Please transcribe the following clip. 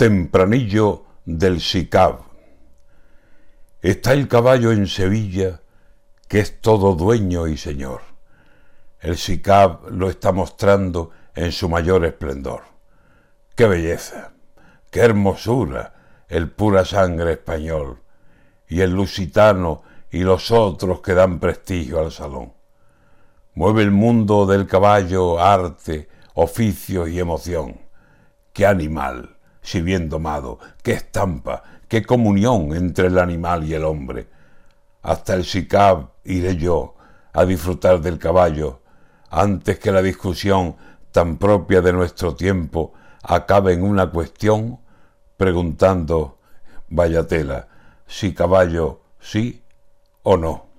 Tempranillo del SICAB. Está el caballo en Sevilla, que es todo dueño y señor. El SICAB lo está mostrando en su mayor esplendor. ¡Qué belleza! ¡Qué hermosura! El pura sangre español y el lusitano y los otros que dan prestigio al salón. Mueve el mundo del caballo arte, oficio y emoción. ¡Qué animal! Si bien domado, qué estampa, qué comunión entre el animal y el hombre. Hasta el SICAB iré yo a disfrutar del caballo, antes que la discusión tan propia de nuestro tiempo acabe en una cuestión preguntando, vaya tela, si caballo sí o no.